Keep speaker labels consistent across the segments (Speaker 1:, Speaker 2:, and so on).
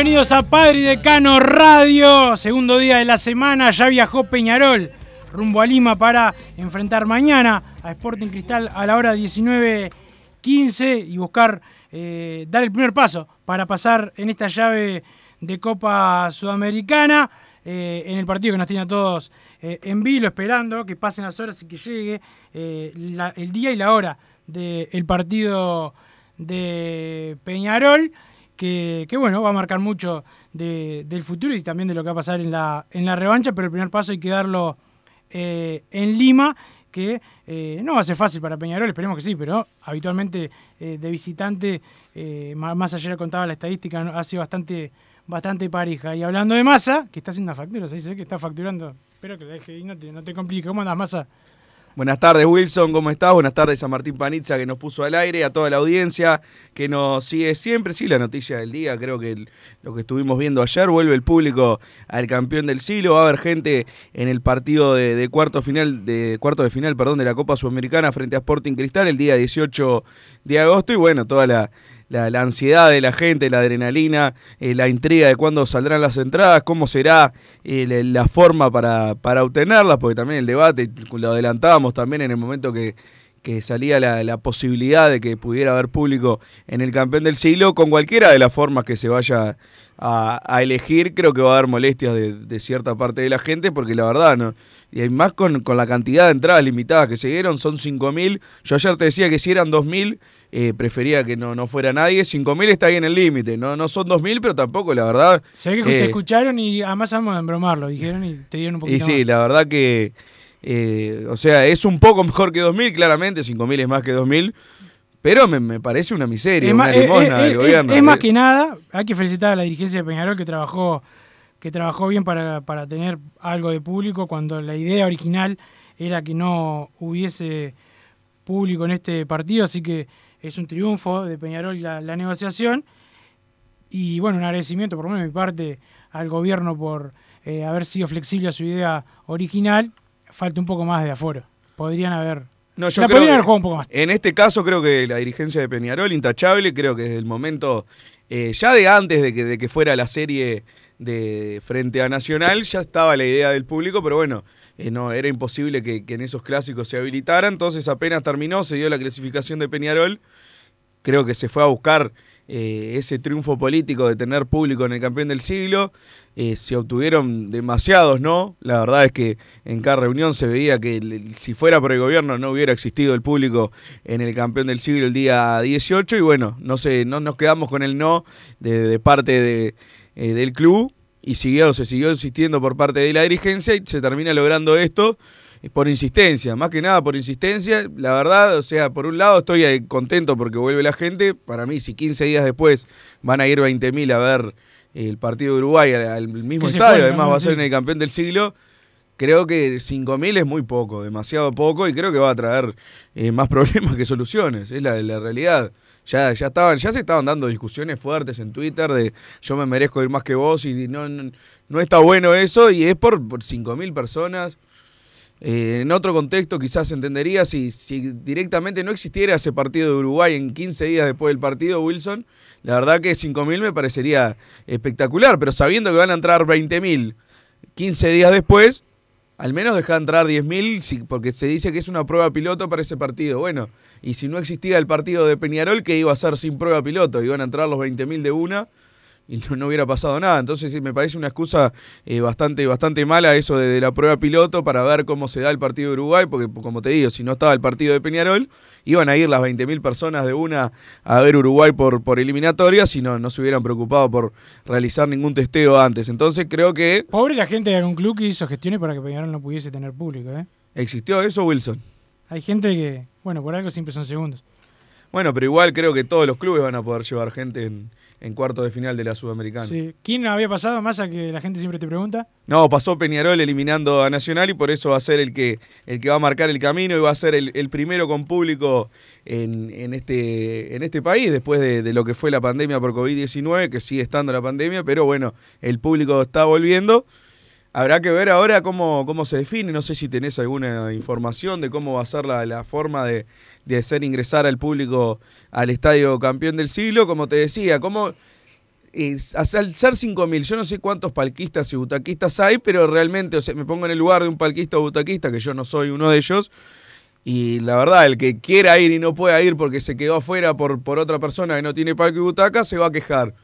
Speaker 1: Bienvenidos a Padre y Decano Radio. Segundo día de la semana, ya viajó Peñarol rumbo a Lima para enfrentar mañana a Sporting Cristal a la hora 19.15 y buscar eh, dar el primer paso para pasar en esta llave de Copa Sudamericana. eh, en el partido que nos tiene a todos eh, en vilo, esperando que pasen las horas y que llegue el día y la hora del partido de Peñarol que, bueno, va a marcar mucho de- del futuro y también de lo que va a pasar en la, en la revancha, pero el primer paso hay que darlo eh, en Lima, que eh, no va a ser fácil para Peñarol, esperemos que sí, pero habitualmente eh, de visitante, eh, más ayer contaba la estadística, ha sido bastante, bastante pareja. Y hablando de Massa, que está haciendo una factura, se dice que está facturando, espero que la deje y no te, no te complique. ¿Cómo andas, Massa?
Speaker 2: Buenas tardes Wilson, ¿cómo estás? Buenas tardes a Martín Panizza que nos puso al aire, a toda la audiencia que nos sigue siempre. Sí, la noticia del día, creo que lo que estuvimos viendo ayer, vuelve el público al campeón del siglo, va a haber gente en el partido de, de cuarto final, de cuarto de final, perdón, de la Copa Sudamericana frente a Sporting Cristal el día 18 de agosto y bueno, toda la, la, la ansiedad de la gente, la adrenalina, eh, la intriga de cuándo saldrán las entradas, cómo será eh, la, la forma para, para obtenerlas, porque también el debate lo adelantábamos también en el momento que, que salía la, la posibilidad de que pudiera haber público en el campeón del siglo, con cualquiera de las formas que se vaya a, a elegir, creo que va a haber molestias de, de cierta parte de la gente, porque la verdad, ¿no? Y hay más con, con la cantidad de entradas limitadas que se dieron, son 5.000. Yo ayer te decía que si eran 2.000, eh, prefería que no, no fuera nadie. 5.000 está ahí en el límite, ¿no? no son 2.000, pero tampoco, la verdad.
Speaker 1: Se ve que te
Speaker 2: eh,
Speaker 1: escucharon y además vamos a embromarlo, dijeron y te dieron un poquito
Speaker 2: y sí,
Speaker 1: más.
Speaker 2: la verdad que, eh, o sea, es un poco mejor que 2.000, claramente, 5.000 es más que 2.000, pero me, me parece una miseria,
Speaker 1: Es,
Speaker 2: una
Speaker 1: más,
Speaker 2: limosna del
Speaker 1: es-
Speaker 2: gobierno.
Speaker 1: es más
Speaker 2: Eh,
Speaker 1: que nada, hay que felicitar a la dirigencia de Peñarol que trabajó, que trabajó bien para, para tener algo de público cuando la idea original era que no hubiese público en este partido, así que es un triunfo de Peñarol la, la negociación. Y bueno, un agradecimiento por lo menos de mi parte al gobierno por eh, haber sido flexible a su idea original. Falta un poco más de aforo. Podrían haber.
Speaker 2: No, yo
Speaker 1: la
Speaker 2: creo
Speaker 1: podrían
Speaker 2: que
Speaker 1: haber jugado un poco más.
Speaker 2: En este caso creo que la dirigencia de Peñarol, intachable, creo que desde el momento, eh, ya de antes de que, de que fuera la serie de frente a Nacional, ya estaba la idea del público, pero bueno, eh, no era imposible que, que en esos clásicos se habilitara, entonces apenas terminó, se dio la clasificación de Peñarol, creo que se fue a buscar eh, ese triunfo político de tener público en el campeón del siglo. Eh, se obtuvieron demasiados, ¿no? La verdad es que en cada reunión se veía que si fuera por el gobierno no hubiera existido el público en el campeón del siglo el día 18 y bueno, no sé, no nos quedamos con el no de, parte de, eh, del club y siguió, se siguió insistiendo por parte de la dirigencia y se termina logrando esto por insistencia, más que nada por insistencia. La verdad, o sea, por un lado estoy eh, contento porque vuelve la gente. Para mí, si 15 días después van a ir 20.000 a ver el partido de Uruguay al, mismo estadio, además va a ser en el campeón del siglo, creo que 5.000 es muy poco, demasiado poco, y creo que va a traer eh, más problemas que soluciones, es la, la realidad. Ya, ya, estaban, ya se estaban dando discusiones fuertes en Twitter de yo me merezco ir más que vos y no, no, no está bueno eso, y es por, por 5.000 personas. Eh, en otro contexto quizás entendería si, si directamente no existiera ese partido de Uruguay en 15 días después del partido, Wilson. La verdad que 5.000 me parecería espectacular, pero sabiendo que van a entrar 20.000 15 días después, al menos deja entrar 10.000 porque se dice que es una prueba piloto para ese partido. Bueno, y si no existía el partido de Peñarol, que iba a ser sin prueba piloto? Iban a entrar los 20.000 de una y no, hubiera pasado nada. Entonces sí, me parece una excusa eh, bastante, bastante mala eso de, de, la prueba piloto para ver cómo se da el partido de Uruguay, porque como te digo, si no estaba el partido de Peñarol, iban a ir las 20.000 personas de una a ver Uruguay por, por eliminatoria si no, no se hubieran preocupado por realizar ningún testeo antes. Entonces creo que...
Speaker 1: Pobre la gente de algún club que hizo gestiones para que Peñarol no pudiese tener público. ¿eh?
Speaker 2: ¿Existió eso, Wilson?
Speaker 1: Hay gente que, bueno, por algo siempre son segundos.
Speaker 2: Bueno, pero igual creo que todos los clubes van a poder llevar gente en, en cuarto de final de la Sudamericana.
Speaker 1: Sí. ¿Quién había pasado más a que la gente siempre te pregunta?
Speaker 2: No, pasó Peñarol eliminando a Nacional y por eso va a ser el que, el que va a marcar el camino y va a ser el, el primero con público en, en, este, en este país después de, de lo que fue la pandemia por COVID-19, que sigue estando la pandemia, pero bueno, el público está volviendo. Habrá que ver ahora cómo, cómo se define, no sé si tenés alguna información de cómo va a ser la, la forma de, de, hacer ingresar al público al estadio campeón del siglo, como te decía, cómo es, al ser 5.000, yo no sé cuántos palquistas y butaquistas hay, pero realmente, o sea, me pongo en el lugar de un palquista o butaquista, que yo no soy uno de ellos, y la verdad, el que quiera ir y no pueda ir porque se quedó afuera por, por otra persona que no tiene palco y butaca, se va a quejar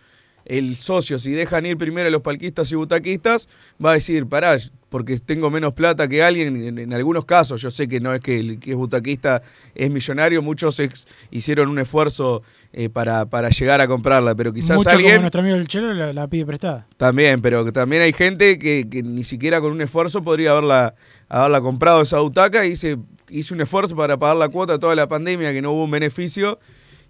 Speaker 2: el socio, si dejan ir primero a los palquistas y butaquistas, va a decir, pará, porque tengo menos plata que alguien, en, en algunos casos, yo sé que no es que el que es butaquista es millonario, muchos ex, hicieron un esfuerzo eh, para, para llegar a comprarla, pero quizás
Speaker 1: Mucho
Speaker 2: alguien...
Speaker 1: como nuestro amigo el Chelo la, la, pide prestada.
Speaker 2: También, pero también hay gente que, que, ni siquiera con un esfuerzo podría haberla, haberla comprado esa butaca y hice, hice un esfuerzo para pagar la cuota toda la pandemia, que no hubo un beneficio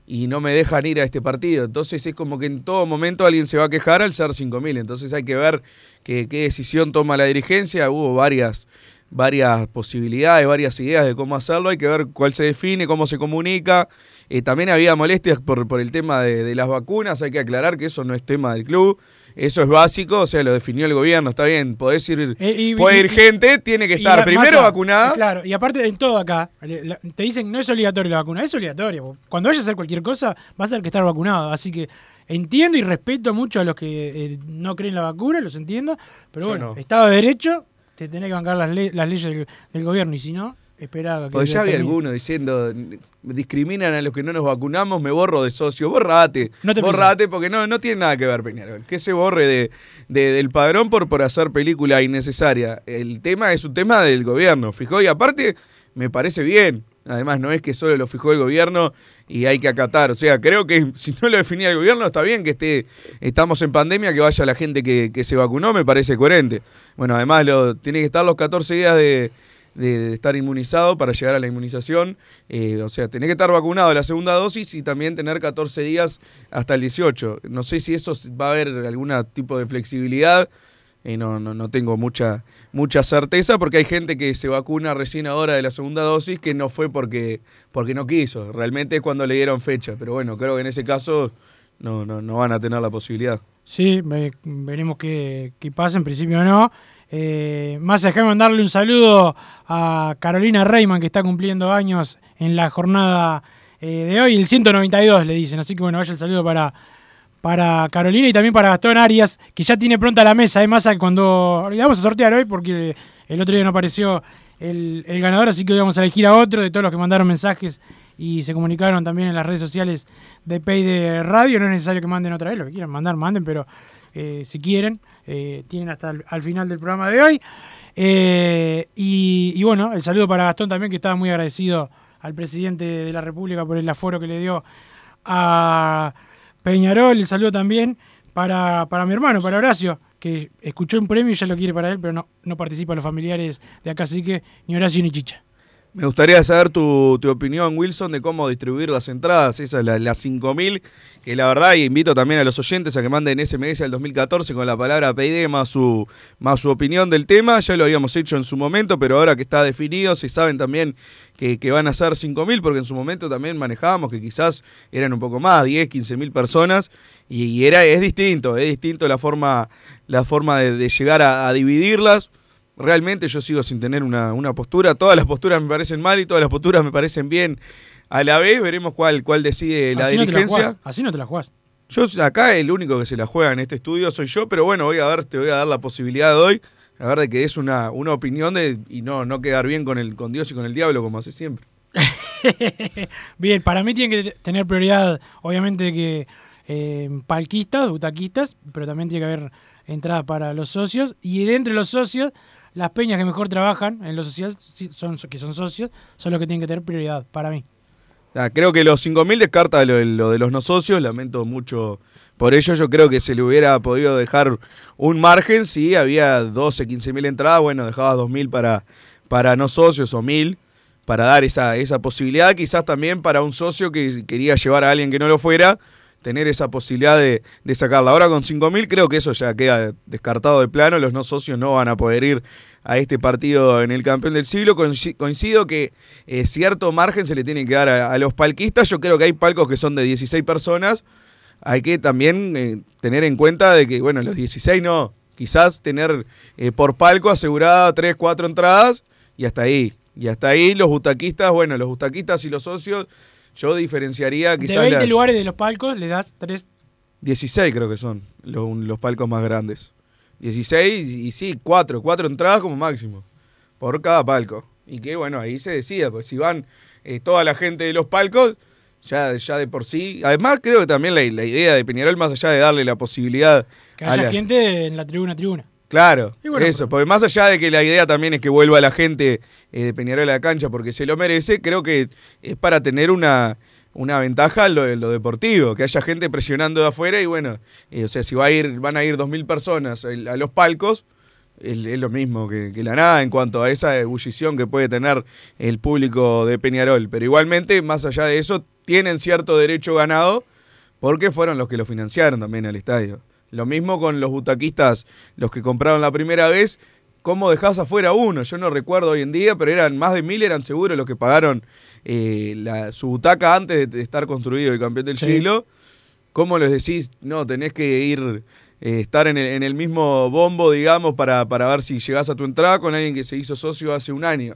Speaker 2: y no me dejan ir a este partido. Entonces es como que en todo momento alguien se va a quejar al ser 5.000. Entonces hay que ver qué, qué decisión toma la dirigencia. Hubo varias, varias posibilidades, varias ideas de cómo hacerlo. Hay que ver cuál se define, cómo se comunica. Eh, también había molestias por, por el tema de, de, las vacunas. Hay que aclarar que eso no es tema del club. Eso es básico, o sea, lo definió el gobierno, está bien, podés ir, eh, y, puede ir y, gente, tiene que estar primero
Speaker 1: masa,
Speaker 2: vacunada.
Speaker 1: Claro, y aparte en todo acá, te dicen no es obligatorio la vacuna, es obligatorio. Cuando vayas a hacer cualquier cosa, vas a tener que estar vacunado. Así que entiendo y respeto mucho a los que eh, no creen la vacuna, los entiendo, pero Yo bueno, no. Estado de Derecho, te tenés que bancar las, le las leyes del, del gobierno, y si no, esperaba que.
Speaker 2: Pues ya había alguno diciendo, discriminan a los que no nos vacunamos, me borro de socio. Borrate. No te borrate porque no, no tiene nada que ver Peñarol. Que se borre de, de, del padrón por, por hacer película innecesaria. El tema es un tema del gobierno, fijó. Y aparte, me parece bien. Además, no es que solo lo fijó el gobierno y hay que acatar. O sea, creo que si no lo definía el gobierno, está bien que esté, estamos en pandemia, que vaya la gente que, que se vacunó, me parece coherente. Bueno, además, lo, tiene que estar los 14 días de, de, estar inmunizado para llegar a la inmunización. Eh, o sea, tener que estar vacunado la segunda dosis y también tener 14 días hasta el 18. No sé si eso va a haber algún tipo de flexibilidad. Eh, no, no, no, tengo mucha, mucha certeza porque hay gente que se vacuna recién ahora de la segunda dosis que no fue porque, porque no quiso. Realmente es cuando le dieron fecha. Pero bueno, creo que en ese caso no, no, no van a tener la posibilidad.
Speaker 1: Sí, veremos qué, qué pasa. En principio no. Eh, más de mandarle un saludo a Carolina Reyman, que está cumpliendo años en la jornada eh, de hoy, el 192 le dicen. Así que bueno, vaya el saludo para, para Carolina y también para Gastón Arias, que ya tiene pronta la mesa. Además, cuando le vamos a sortear hoy, porque el otro día no apareció el, el, ganador, así que hoy vamos a elegir a otro de todos los que mandaron mensajes y se comunicaron también en las redes sociales de Pay de Radio. No es necesario que manden otra vez, lo que quieran mandar, manden, pero eh, si quieren. Eh, tienen hasta el, al final del programa de hoy. Eh, y, y, bueno, el saludo para Gastón también, que estaba muy agradecido al presidente de la República por el aforo que le dio a Peñarol. El saludo también para, para mi hermano, para Horacio, que escuchó un premio y ya lo quiere para él, pero no, no participa los familiares de acá, así que ni Horacio ni Chicha.
Speaker 2: Me gustaría saber tu, opinión, Wilson, de cómo distribuir las entradas, esas, las la 5.000, que la verdad, y invito también a los oyentes a que manden SMS al 2014 con la palabra PID más su, más su opinión del tema. Ya lo habíamos hecho en su momento, pero ahora que está definido, se saben también que, que van a ser 5.000, porque en su momento también manejábamos que quizás eran un poco más, 10, 15.000 personas, y, era, es distinto, es distinto la forma, la forma de, llegar a dividirlas realmente yo sigo sin tener una, una, postura. Todas las posturas me parecen mal y todas las posturas me parecen bien a la vez. Veremos cuál, cuál decide la
Speaker 1: Así
Speaker 2: dirigencia.
Speaker 1: No la Así no te la jugás.
Speaker 2: Yo acá el único que se la juega en este estudio soy yo, pero bueno, voy a ver, te voy a dar la posibilidad de hoy, a ver de que es una, una opinión de, y no, no quedar bien con el, con Dios y con el diablo como hace siempre.
Speaker 1: bien, para mí tiene que tener prioridad, obviamente que eh, palquistas, butaquistas, pero también tiene que haber entradas para los socios y dentro de los socios las peñas que mejor trabajan en los socios, son, que son socios, son los que tienen que tener prioridad, para mí.
Speaker 2: Ah, creo que los 5.000 descarta lo, lo, de los no socios, lamento mucho por ello. Yo creo que se le hubiera podido dejar un margen si había 12, 15.000 entradas, bueno, dejabas 2.000 para, para no socios o 1.000 para dar esa, esa posibilidad, quizás también para un socio que quería llevar a alguien que no lo fuera, tener esa posibilidad de, sacarla. Ahora con 5.000 creo que eso ya queda descartado de plano, los no socios no van a poder ir a este partido en el campeón del siglo. Coincido que eh, cierto margen se le tiene que dar a, a, los palquistas, yo creo que hay palcos que son de 16 personas, hay que también eh, tener en cuenta de que, bueno, los 16 no, quizás tener eh, por palco asegurada 3, 4 entradas y hasta ahí. Y hasta ahí los butaquistas, bueno, los butaquistas y los socios yo diferenciaría quizás.
Speaker 1: De 20 la... lugares de los palcos le das 3.
Speaker 2: 16 creo que son los, los, palcos más grandes. 16 y sí, 4, 4 entradas como máximo. Por cada palco. Y que bueno, ahí se decida, pues si van eh, toda la gente de los palcos, ya, ya de por sí. Además, creo que también la, la idea de Peñarol, más allá de darle la posibilidad.
Speaker 1: Que haya la... gente en la tribuna tribuna.
Speaker 2: Claro, bueno, eso, porque más allá de que la idea también es que vuelva la gente eh, de Peñarol a la cancha porque se lo merece, creo que es para tener una, una ventaja en lo, en lo deportivo, que haya gente presionando de afuera y bueno, eh, o sea, si va a ir, van a ir 2.000 personas a los palcos, es, es lo mismo que, que, la nada en cuanto a esa ebullición que puede tener el público de Peñarol, pero igualmente, más allá de eso, tienen cierto derecho ganado porque fueron los que lo financiaron también al estadio. Lo mismo con los butaquistas, los que compraron la primera vez. ¿Cómo dejás afuera uno? Yo no recuerdo hoy en día, pero eran más de mil, eran seguros los que pagaron eh, la, su butaca antes de, de, estar construido el campeón del sí. siglo. ¿Cómo les decís? No, tenés que ir, eh, estar en el, en el, mismo bombo, digamos, para, para ver si llegás a tu entrada con alguien que se hizo socio hace un año.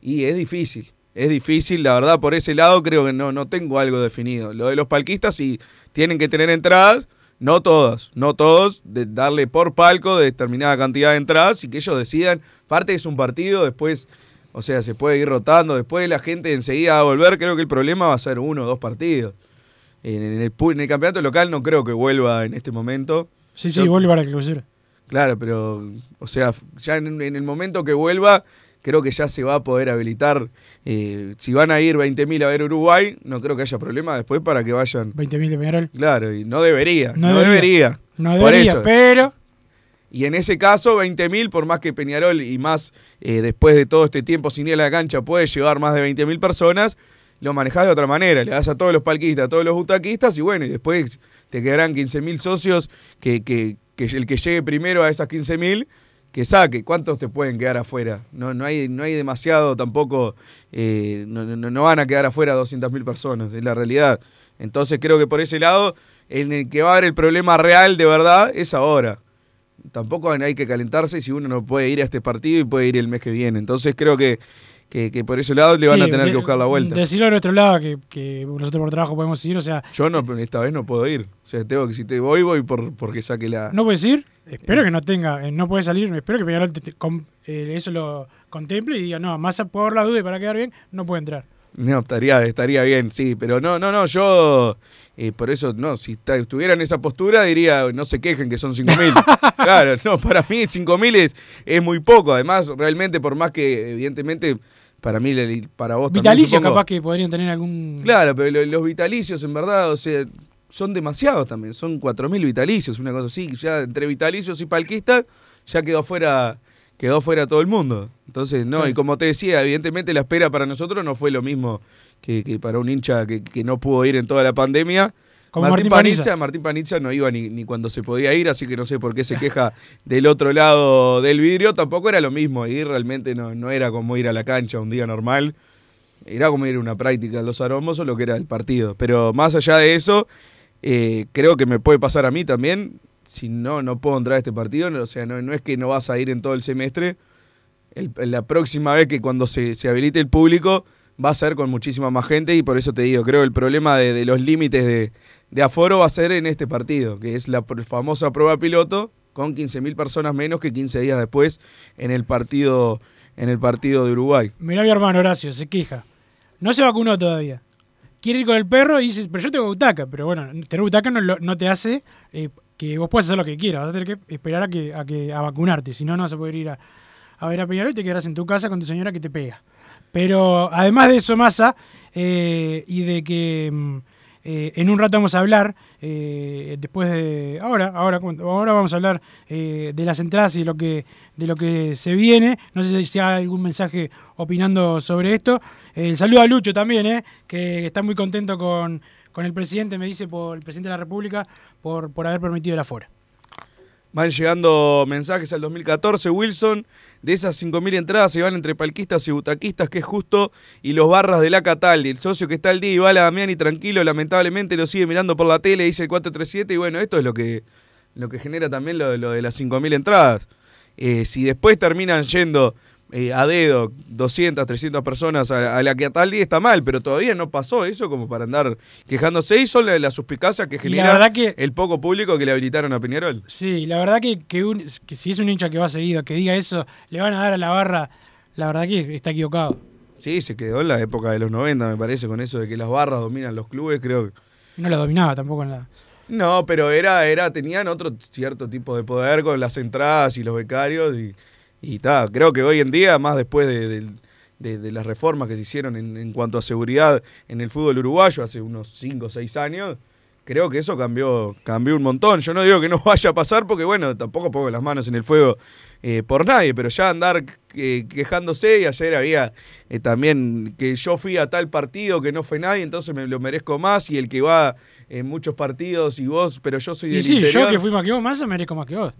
Speaker 2: Y es difícil, es difícil, la verdad, por ese lado creo que no, no tengo algo definido. Lo de los palquistas sí tienen que tener entradas no todos, no todos, de darle por palco de determinada cantidad de entradas y que ellos decidan. Parte es un partido, después, o sea, se puede ir rotando, después la gente enseguida va a volver. Creo que el problema va a ser uno o dos partidos. En el, en el campeonato local no creo que vuelva en este momento.
Speaker 1: Sí, sí, vuelve para que crucero.
Speaker 2: Claro, pero, o sea, ya en, en el momento que vuelva, creo que ya se va a poder habilitar. Eh, si van a ir 20.000 a ver Uruguay, no creo que haya problema después para que vayan.
Speaker 1: 20.000 de Peñarol.
Speaker 2: Claro, y no debería.
Speaker 1: No,
Speaker 2: no debería.
Speaker 1: debería. No debería,
Speaker 2: por eso.
Speaker 1: pero.
Speaker 2: Y en ese caso, 20.000, por más que Peñarol y más eh, después de todo este tiempo sin ir a la cancha puede llevar más de 20.000 personas, lo manejás de otra manera. Le das a todos los palquistas, a todos los butaquistas y bueno, y después te quedarán 15.000 socios que, que, que el que llegue primero a esas 15.000 que saque. ¿Cuántos te pueden quedar afuera? No, no, hay, no hay demasiado tampoco, eh, no, no, no, van a quedar afuera 200.000 personas, es la realidad. Entonces creo que por ese lado, en el que va a haber el problema real de verdad es ahora. Tampoco hay que calentarse si uno no puede ir a este partido y puede ir el mes que viene. Entonces creo que, que, que por ese lado le van sí, a tener
Speaker 1: de,
Speaker 2: que buscar la vuelta.
Speaker 1: Decirlo de nuestro lado, que, que, nosotros por trabajo podemos ir, o sea...
Speaker 2: Yo no, esta vez no puedo ir. O sea, tengo que si te voy, voy por, porque saque la...
Speaker 1: ¿No puedes ir? Espero que no tenga, eh, no puede salir, espero que Peñarol te, te, com, eh, eso lo contemple y diga, no, más por la duda y para quedar bien, no puede entrar.
Speaker 2: No, estaría, estaría bien, sí, pero no, no, no, yo eh, por eso, no, si estuviera en esa postura diría, no se quejen que son 5.000. claro, no, para mí 5.000 es, es muy poco, además, realmente, por más que evidentemente para mí, para vos
Speaker 1: Vitalicios
Speaker 2: también,
Speaker 1: capaz que podrían tener algún...
Speaker 2: Claro, pero los vitalicios en verdad, o sea, son demasiados también, son 4.000 vitalicios, una cosa así, ya entre vitalicios y palquistas ya quedó fuera quedó fuera todo el mundo. Entonces, no, y como te decía, evidentemente la espera para nosotros no fue lo mismo que, que para un hincha que, que no pudo ir en toda la pandemia.
Speaker 1: Como
Speaker 2: Martín,
Speaker 1: Martín
Speaker 2: Panizza,
Speaker 1: Panizza.
Speaker 2: Martín Panizza no iba ni, ni cuando se podía ir, así que no sé por qué se queja del otro lado del vidrio. Tampoco era lo mismo, ir realmente no, no era como ir a la cancha un día normal. Era como ir a una práctica los aromos o lo que era el partido. Pero más allá de eso, eh, creo que me puede pasar a mí también. Si no, no puedo entrar a este partido. O sea, no, no es que no vas a ir en todo el semestre. La próxima vez que cuando se, se habilite el público va a ser con muchísima más gente y por eso te digo, creo que el problema de, los límites de, de aforo va a ser en este partido, que es la famosa prueba piloto con 15.000 personas menos que 15 días después en el partido en el partido de Uruguay.
Speaker 1: Mirá mi hermano Horacio, se queja. No se vacunó todavía. Quiere ir con el perro y dice, pero yo tengo butaca. Pero bueno, tener butaca no te hace eh, que vos puedas hacer lo que quieras. Vas a tener que esperar a que a, que, a vacunarte. Si no, no vas a poder ir a, a ver a Peñarol y te quedarás en tu casa con tu señora que te pega. Pero además de eso, Massa, eh, y de que mm, eh, en un rato vamos a hablar, eh, después de. Ahora, ahora, ahora vamos a hablar eh, de las entradas y de lo que de lo que se viene. No sé si hay algún mensaje opinando sobre esto. El saludo a Lucho también, que está muy contento con, con el presidente, me dice, por el presidente de la República, por, por haber permitido el aforo.
Speaker 2: Van llegando mensajes al 2014, Wilson. De esas 5.000 entradas se van entre palquistas y butaquistas, que es justo, y los barras de la Cataldi. El socio que está al día y va a la Damiani tranquilo, lamentablemente lo sigue mirando por la tele, dice el 437, y bueno, esto es lo que, lo que genera también lo, lo de las 5.000 entradas. Eh, si después terminan yendo eh, a dedo 200, 300 personas a, a la Cataldi, está mal, pero todavía no pasó eso como para andar quejándose. Y son la, la suspicacia que
Speaker 1: la
Speaker 2: genera
Speaker 1: que-
Speaker 2: el poco público que le habilitaron a Peñarol.
Speaker 1: Sí, la verdad que, que, un- que si es un hincha que va seguido, que diga eso, le van a dar a la barra, la verdad que está equivocado.
Speaker 2: Sí, se quedó en la época de los 90, me parece, con eso de que las barras dominan los clubes, creo. que-
Speaker 1: no la dominaba tampoco en la...
Speaker 2: No, pero era, era, tenían otro cierto tipo de poder con las entradas y los becarios y, y ta, creo que hoy en día, más después de, del- de- de las reformas que se hicieron en, en cuanto a seguridad en el fútbol uruguayo hace unos 5 o 6 años, creo que eso cambió, cambió un montón. Yo no digo que no vaya a pasar porque, bueno, tampoco pongo las manos en el fuego eh, por nadie, pero ya andar eh, quejándose y ayer había eh, también que yo fui a tal partido que no fue nadie, entonces me lo merezco más y el que va en muchos partidos y vos, pero yo soy
Speaker 1: Y
Speaker 2: del
Speaker 1: sí,
Speaker 2: interior.
Speaker 1: yo que fui más que vos, más merezco más que vos.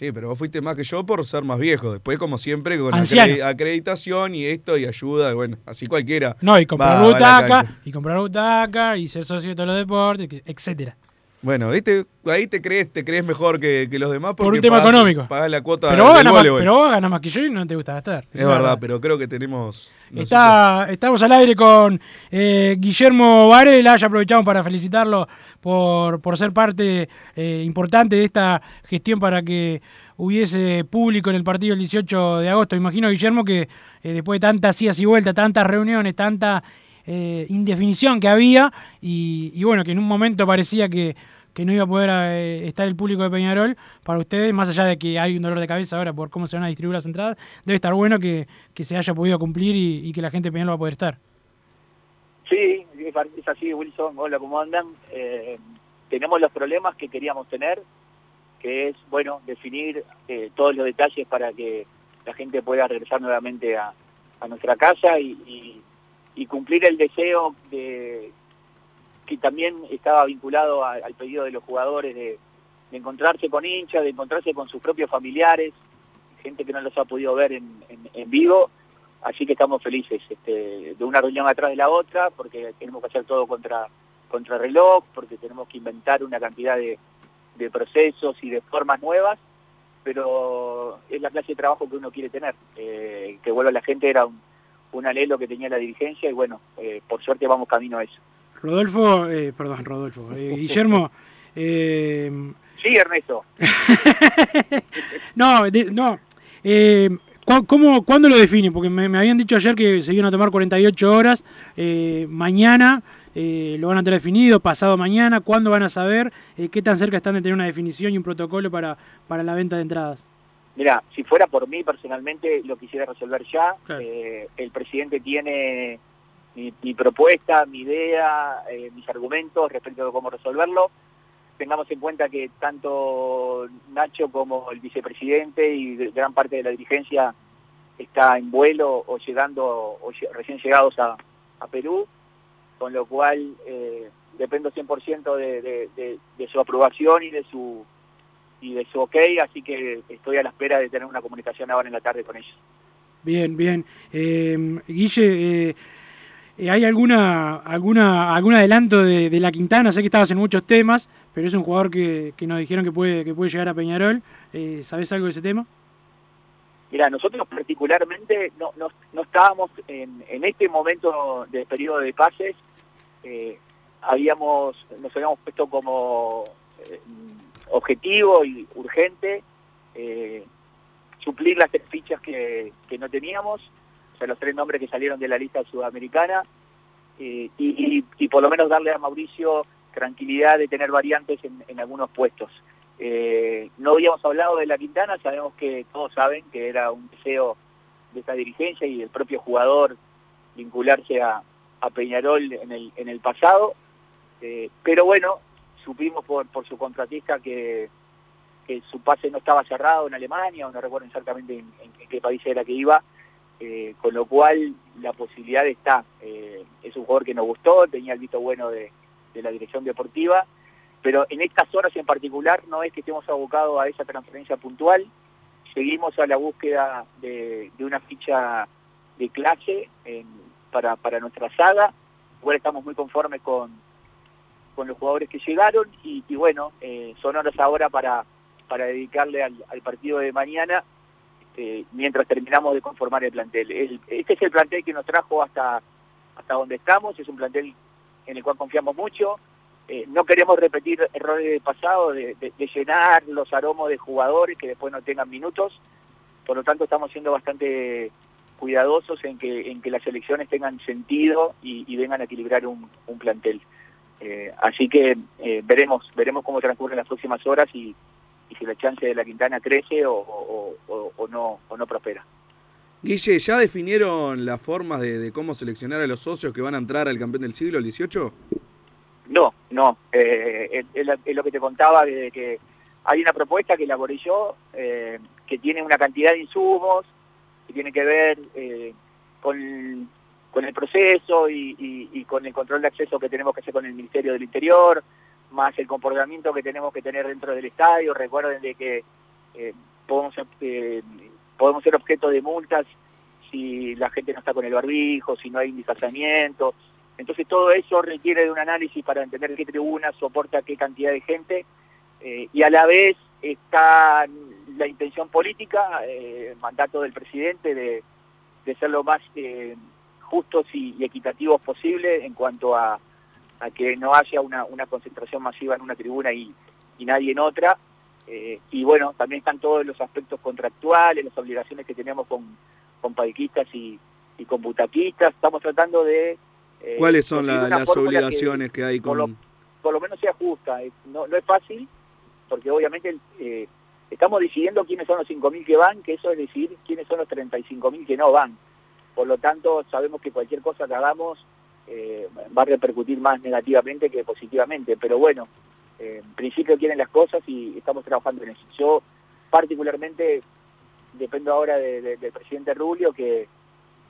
Speaker 2: Sí, pero vos fuiste más que yo por ser más viejo. Después, como siempre, con acre- acreditación y esto y ayuda, bueno, así cualquiera.
Speaker 1: No, y comprar
Speaker 2: va-
Speaker 1: butaca, y comprar butaca, y ser socio de todos los deportes, etcétera.
Speaker 2: Bueno, ¿viste? ahí te crees, te crees mejor que, que los demás
Speaker 1: Por
Speaker 2: porque
Speaker 1: un tema
Speaker 2: pagás-
Speaker 1: económico.
Speaker 2: pagás la cuota
Speaker 1: Pero vos,
Speaker 2: del
Speaker 1: más, pero vos ganás más que yo y no te gusta gastar.
Speaker 2: Es verdad, pero creo que tenemos... no
Speaker 1: Está, estamos al aire con eh, Guillermo Varela, ya aprovechamos para felicitarlo por, por ser parte eh, importante de esta gestión para que hubiese público en el partido el 18 de agosto. Imagino, Guillermo, que eh, después de tantas idas y vueltas, tantas reuniones, tanta eh, indefinición que había, y, bueno, que en un momento parecía que, que no iba a poder eh, estar el público de Peñarol, para ustedes, más allá de que hay un dolor de cabeza ahora por cómo se van a distribuir las entradas, debe estar bueno que, que se haya podido cumplir y, que la gente de Peñarol va a poder estar.
Speaker 3: Sí, es es así, Wilson. Hola, ¿cómo andan? Eh, tenemos los problemas que queríamos tener, que es, bueno, definir eh, todos los detalles para que la gente pueda regresar nuevamente a, a nuestra casa y, y- y cumplir el deseo de que también estaba vinculado al pedido de los jugadores de, encontrarse con hinchas, de encontrarse con sus propios familiares, gente que no los ha podido ver en, en- en vivo. Así que estamos felices este, de una reunión atrás de la otra, porque tenemos que hacer todo contra, contra reloj, porque tenemos que inventar una cantidad de, de procesos y de formas nuevas, pero es la clase de trabajo que uno quiere tener. Eh, que vuelva la gente era un, un anhelo que tenía la dirigencia y bueno, eh, por suerte vamos camino a eso.
Speaker 1: Rodolfo, eh, perdón, Rodolfo, eh, Guillermo, eh,
Speaker 3: Sí, Ernesto.
Speaker 1: no, de- no, eh, ¿cu- ¿cómo, ¿cuándo lo define? Porque me, me habían dicho ayer que se iban a tomar 48 horas, eh, mañana lo van a tener definido, pasado mañana, ¿cuándo van a saber eh, qué tan cerca están de tener una definición y un protocolo para, para la venta de entradas?
Speaker 3: Mira, si fuera por mí personalmente lo quisiera resolver ya.
Speaker 1: Claro.
Speaker 3: Eh, el presidente tiene mi, mi propuesta, mi idea, eh, mis argumentos respecto de cómo resolverlo. tengamos en cuenta que tanto Nacho como el vicepresidente y gran parte de la dirigencia está en vuelo o llegando, o recién llegados a, Perú, con lo cual eh, dependo 100% de, de, su aprobación y de su y de su ok, así que estoy a la espera de tener una comunicación ahora en la tarde con ellos.
Speaker 1: Bien, bien. Eh, Guille, eh, eh, ¿hay alguna, alguna, algún adelanto de, la Quintana? Sé que estabas en muchos temas, pero es un jugador que, nos dijeron que puede, que puede llegar a Peñarol. Eh, ¿Sabes algo de ese tema?
Speaker 3: Mira, nosotros particularmente no, no, estábamos en, en, este momento de periodo de pases, eh, habíamos, nos habíamos puesto como objetivo y urgente suplir las tres fichas que, no teníamos, o sea, los tres nombres que salieron de la lista sudamericana, eh, y, por lo menos darle a Mauricio tranquilidad de tener variantes en, algunos puestos. Eh, no habíamos hablado de la Quintana, sabemos que todos saben que era un deseo de esta dirigencia y del propio jugador vincularse a, Peñarol en el, en el pasado, eh, pero bueno, supimos por, por su contratista que su pase no estaba cerrado en Alemania, o no recuerdo exactamente en, qué país era que iba, eh, con lo cual la posibilidad está. Eh, es un jugador que nos gustó, tenía el visto bueno de, la dirección deportiva, pero en estas horas en particular no es que estemos abocados a esa transferencia puntual, seguimos a la búsqueda de, una ficha de clase para, para nuestra saga, igual estamos muy conformes con, con los jugadores que llegaron y, bueno, eh, son horas ahora para para dedicarle al, partido de mañana este, mientras terminamos de conformar el plantel. este es el plantel que nos trajo hasta, hasta donde estamos, es un plantel en el cual confiamos mucho. Eh, no queremos repetir errores del pasado de, llenar los aromos de jugadores que después no tengan minutos. Por lo tanto, estamos siendo bastante cuidadosos en que, en que las elecciones tengan sentido y, vengan a equilibrar un, plantel. Eh, así que eh, veremos, veremos cómo transcurren las próximas horas y, y si la chance de la Quintana crece o, no, o no prospera.
Speaker 2: Guille, ¿ya definieron las formas de, cómo seleccionar a los socios que van a entrar al campeón del siglo, el 18?
Speaker 3: No, no. Eh, es, lo que te contaba de que hay una propuesta que elaboré yo, eh, que tiene una cantidad de insumos, que tiene que ver eh, con, con, el proceso y, con el control de acceso que tenemos que hacer con el Ministerio del Interior, más el comportamiento que tenemos que tener dentro del estadio. Recuerden de que eh, podemos, eh, podemos ser objeto de multas si la gente no está con el barbijo, si no hay distanciamiento. Entonces todo eso requiere de un análisis para entender qué tribuna soporta qué cantidad de gente eh, y a la vez está la intención política, mandato del presidente de, ser lo más justos y equitativos posible en cuanto a a que no haya una, concentración masiva en una tribuna y, nadie en otra. Eh, y bueno, también están todos los aspectos contractuales, las obligaciones que tenemos con, con paiquistas y, con butaquistas. Estamos tratando de...
Speaker 2: Eh, ¿Cuáles son las obligaciones que, hay con...?
Speaker 3: Por lo, menos sea justa. No, no es fácil, porque obviamente eh, estamos decidiendo quiénes son los 5.000 que van, que eso es decir quiénes son los 35.000 que no van. Por lo tanto, sabemos que cualquier cosa que hagamos eh, va a repercutir más negativamente que positivamente. Pero bueno, eh, en principio quieren las cosas y estamos trabajando en eso. Yo particularmente dependo ahora del presidente Rubio, que,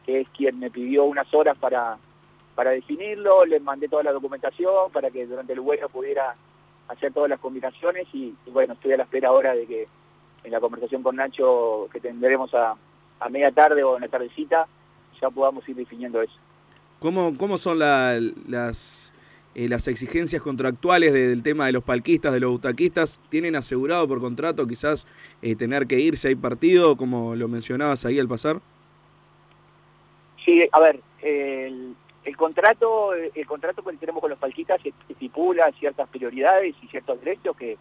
Speaker 3: es quien me pidió unas horas para, para definirlo, le mandé toda la documentación para que durante el vuelo pudiera hacer todas las combinaciones y, bueno, estoy a la espera ahora de que en la conversación con Nacho que tendremos a, a media tarde o en la tardecita ya podamos ir definiendo eso.
Speaker 2: ¿Cómo, cómo son las, eh, las exigencias contractuales del tema de los palquistas, de los butaquistas? ¿Tienen asegurado por contrato quizás eh, tener que irse a partido, como lo mencionabas ahí al pasar?
Speaker 3: Sí, a ver, el, contrato el contrato que tenemos con los palquistas estipula ciertas prioridades y ciertos derechos que,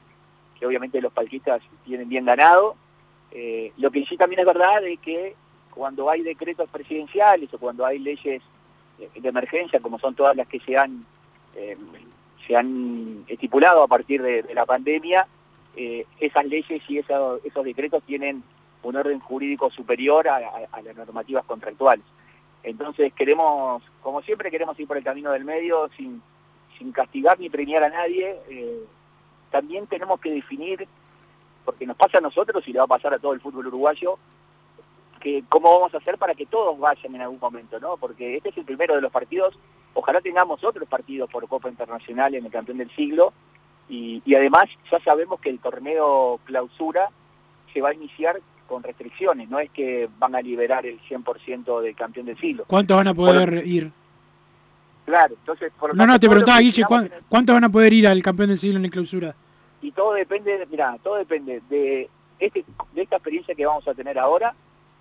Speaker 3: obviamente los palquistas tienen bien ganado. Eh, lo que sí también es verdad es que cuando hay decretos presidenciales o cuando hay leyes de emergencia, como son todas las que se han, eh, se han estipulado a partir de, la pandemia, eh, esas leyes y esos, esos decretos tienen un orden jurídico superior a, las normativas contractuales. Entonces queremos, como siempre, queremos ir por el camino del medio sin, sin castigar ni premiar a nadie. Eh, también tenemos que definir, porque nos pasa a nosotros y le va a pasar a todo el fútbol uruguayo, que cómo vamos a hacer para que todos vayan en algún momento, ¿no? Porque este es el primero de los partidos, ojalá tengamos otros partidos por Copa Internacional en el campeón del siglo, y, y además ya sabemos que el torneo clausura se va a iniciar con restricciones, no es que van a liberar el 100% del campeón del siglo.
Speaker 1: ¿Cuántos van a poder ir?
Speaker 3: Claro, entonces... Por lo
Speaker 1: No, no, te preguntaba, Guille,
Speaker 3: tengamos
Speaker 1: ¿cuán-
Speaker 3: en el-
Speaker 1: ¿cuántos van a poder ir al campeón del siglo en la clausura?
Speaker 3: y todo depende, mira, todo depende de este de esta experiencia que vamos a tener ahora,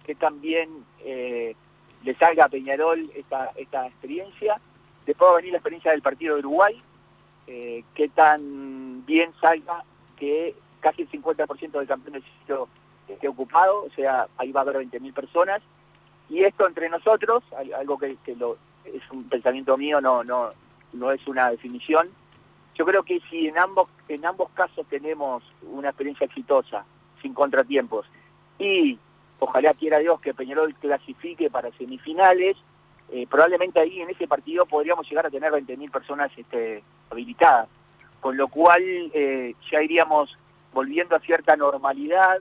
Speaker 3: que también eh, le salga a Peñarol esta, esta experiencia, después va a venir la experiencia del partido de Uruguay, eh, que tan bien salga que casi el 50% del campeón del siglo esté ocupado, o sea, ahí va a haber 20.000 personas, y esto entre nosotros, al- algo que, es un pensamiento mío, no, no, no es una definición, yo creo que si en ambos en ambos casos tenemos una experiencia exitosa, sin contratiempos, y ojalá quiera Dios que Peñarol clasifique para semifinales, eh, probablemente ahí en ese partido podríamos llegar a tener 20.000 personas este, habilitadas, con lo cual eh, ya iríamos volviendo a cierta normalidad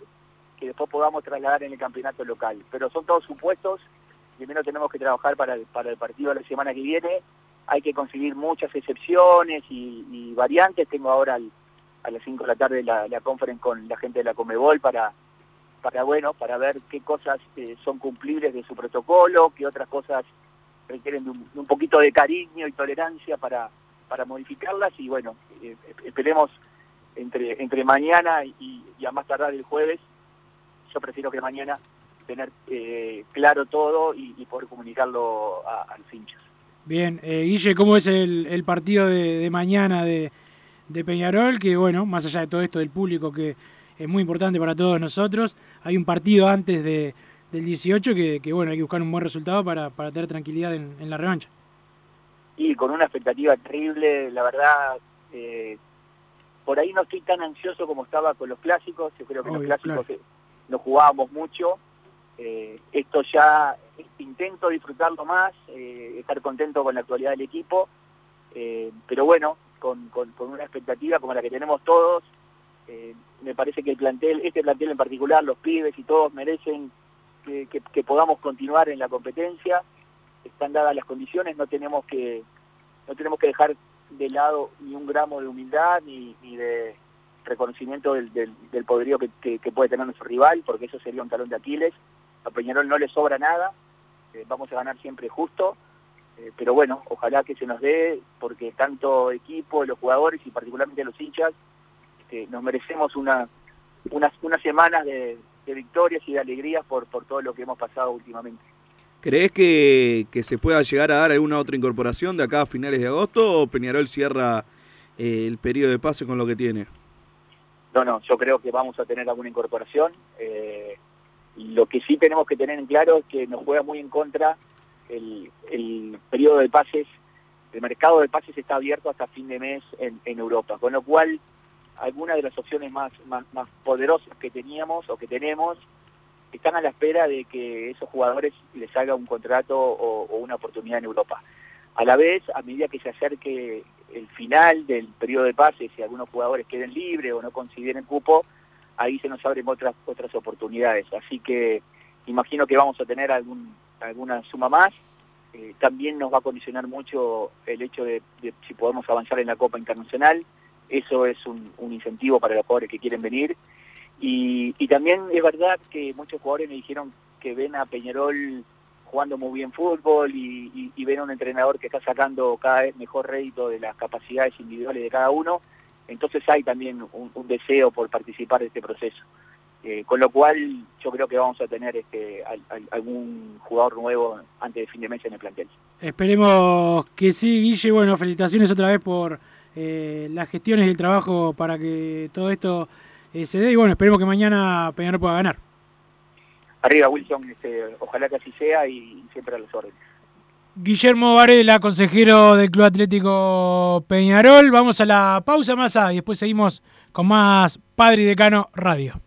Speaker 3: que después podamos trasladar en el campeonato local. Pero son todos supuestos, primero tenemos que trabajar para el, partido de la semana que viene, hay que conseguir muchas excepciones y, variantes. Tengo ahora a las 5 de la tarde la, la conference con la gente de la Comebol para, para bueno, para ver qué cosas eh, son cumplibles de su protocolo, qué otras cosas requieren de un, poquito de cariño y tolerancia para, para modificarlas y bueno, eh, esperemos entre, entre mañana y, a más tardar el jueves, yo prefiero que mañana tener eh, claro todo y, y poder comunicarlo a, a los hinchas.
Speaker 1: Bien, eh, Guille, ¿cómo es el, el partido de, de mañana de, de Peñarol? Que bueno, más allá de todo esto del público, que es muy importante para todos nosotros, hay un partido antes de, del 18 que, que, bueno, hay que buscar un buen resultado para, para tener tranquilidad en, en la revancha.
Speaker 3: Y con una expectativa terrible, la verdad, eh, por ahí no estoy tan ansioso como estaba con los clásicos, yo creo que
Speaker 1: Obvio,
Speaker 3: los clásicos
Speaker 1: claro.
Speaker 3: eh, nos jugábamos mucho, eh, esto ya intento disfrutarlo más, eh, estar contento con la actualidad del equipo, eh, pero bueno, con, con- con una expectativa como la que tenemos todos, eh, me parece que el plantel, este plantel en particular, los pibes y todos merecen que, podamos continuar en la competencia, están dadas las condiciones, no tenemos que no tenemos que dejar de lado ni un gramo de humildad ni, de reconocimiento del, poderío que puede tener nuestro rival, porque eso sería un talón de Aquiles. A Peñarol no le sobra nada, eh, vamos a ganar siempre justo, eh, pero bueno, ojalá que se nos dé, porque tanto equipo, los jugadores y particularmente los hinchas, este, nos merecemos una, unas, unas semanas de, de victorias y de alegrías por, por todo lo que hemos pasado últimamente.
Speaker 2: ¿Crees que, que se pueda llegar a dar alguna otra incorporación de acá a finales de agosto o Peñarol cierra eh, el periodo de pase con lo que tiene?
Speaker 3: No, no, yo creo que vamos a tener alguna incorporación. eh, lo que sí tenemos que tener en claro es que nos juega muy en contra el, el periodo de pases, el mercado de pases está abierto hasta fin de mes en, en Europa, con lo cual algunas de las opciones más, más, poderosas que teníamos o que tenemos están a la espera de que esos jugadores les haga un contrato o, una oportunidad en Europa. A la vez, a medida que se acerque el final del periodo de pases y algunos jugadores queden libres o no consideren cupo, ahí se nos abren otras otras oportunidades. Así que imagino que vamos a tener algún, alguna suma más. Eh, también nos va a condicionar mucho el hecho de si podemos avanzar en la Copa Internacional. Eso es un, incentivo para los jugadores que quieren venir. Y, y también es verdad que muchos jugadores me dijeron que ven a Peñarol jugando muy bien fútbol y, y- ven a un entrenador que está sacando cada vez mejor rédito de las capacidades individuales de cada uno. Entonces hay también un, deseo por participar de este proceso. Eh, con lo cual yo creo que vamos a tener este, al- algún jugador nuevo antes de fin de mes en el plantel.
Speaker 1: Esperemos que sí, Guille. Bueno, felicitaciones otra vez por eh, las gestiones y el trabajo para que todo esto eh, se dé. Y bueno, esperemos que mañana Peñarol pueda ganar.
Speaker 3: Arriba Wilson, este, ojalá que así sea y siempre a las órdenes.
Speaker 1: Guillermo Varela, consejero del Club Atlético Peñarol. Vamos a la pausa más y después seguimos con más Padre y Decano Radio.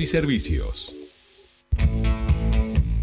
Speaker 4: y servicios.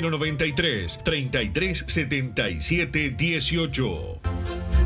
Speaker 5: 093 33 77 18.